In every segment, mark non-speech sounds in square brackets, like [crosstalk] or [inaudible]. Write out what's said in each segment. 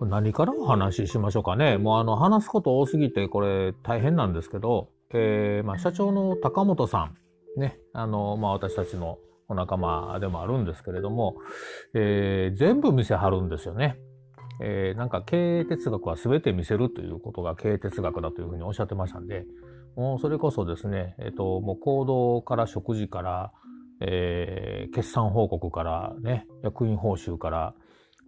これ何からお話ししましょうかね。もうあの話すこと多すぎてこれ大変なんですけど、えー、まあ社長の高本さん、ね、あの、まあ私たちのお仲間でもあるんですけれども、えー、全部見せはるんですよね。えー、なんか経営哲学は全て見せるということが経営哲学だというふうにおっしゃってましたんで、もうそれこそですね、えっ、ー、と、もう行動から食事から、えー、決算報告からね、役員報酬から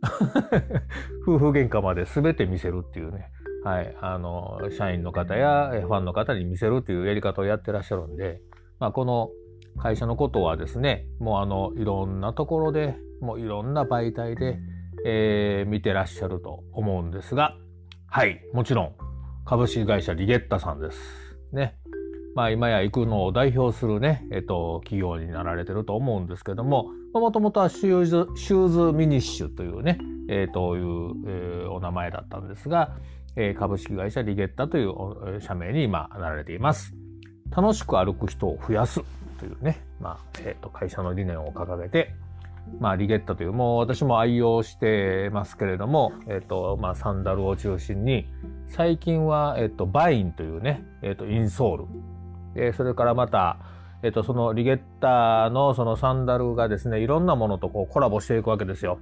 [laughs] 夫婦喧嘩まで全て見せるっていうね、はい、あの、社員の方やファンの方に見せるっていうやり方をやってらっしゃるんで、まあ、この会社のことはですね、もうあの、いろんなところで、もういろんな媒体で、えー、見てらっしゃると思うんですが、はい、もちろん、株式会社リゲッタさんです。ね。まあ今や生野を代表するね、えっと、企業になられてると思うんですけども、もともとはシューズ、シューズミニッシュというね、えー、という、えー、お名前だったんですが、えー、株式会社リゲッタという社名に今なられています。楽しく歩く人を増やすというね、まあ、えっ、ー、と、会社の理念を掲げて、まあ、リゲッタという、もう私も愛用してますけれども、えっ、ー、と、まあ、サンダルを中心に、最近は、えっ、ー、と、バインというね、えっ、と、インソール。えそれからまた、えっ、と、そのリゲッタのそのサンダルがですね、いろんなものとこうコラボしていくわけですよ。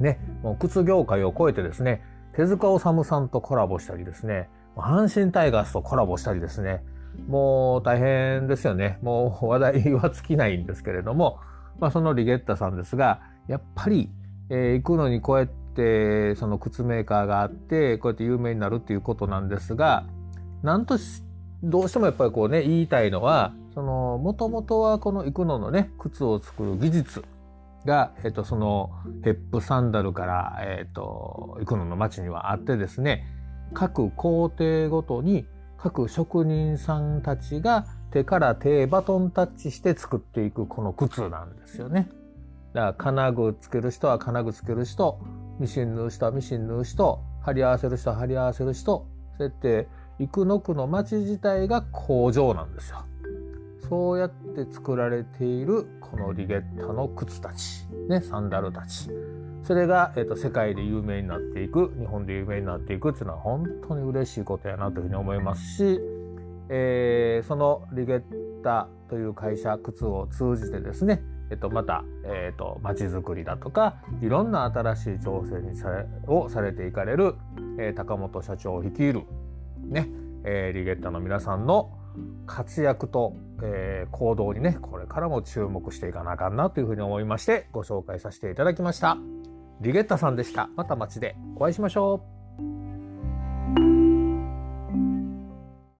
ね、もう靴業界を超えてですね、手塚治虫さんとコラボしたりですね、阪神タイガースとコラボしたりですね、もう大変ですよね。もう話題は尽きないんですけれども、まあそのリゲッタさんですが、やっぱり、えー、行くのにこうやってその靴メーカーがあって、こうやって有名になるっていうことなんですが、なんとしどうしてもやっぱりこうね、言いたいのは、その、もともとはこの行くののね、靴を作る技術が、えっと、その、ヘップサンダルから、えっと、行くのの町にはあってですね、各工程ごとに各職人さんたちが手から手バトンタッチして作っていくこの靴なんですよね。だから金具つける人は金具つける人、ミシン縫う人はミシン縫う人、貼り合わせる人は貼り合わせる人、そうやって生野区の町自体が工場なんですよ。そうやって作られているこのリゲッタの靴たち、ね、サンダルたち。それが、え、ー、と、世界で有名になっていく、日本で有名になっていくっていうのは本当に嬉しいことやなというふうに思いますし、えー、そのリゲッタという会社、靴を通じてですね、えっと、また、えっと、街づくりだとか、いろんな新しい挑戦にされ、をされていかれる、えー、高本社長を率いる、ね、えー、リゲッタの皆さんの活躍と、えー、行動にね、これからも注目していかなあかんなというふうに思いまして、ご紹介させていただきました。リゲッタさんでした。また街でお会いしましょう。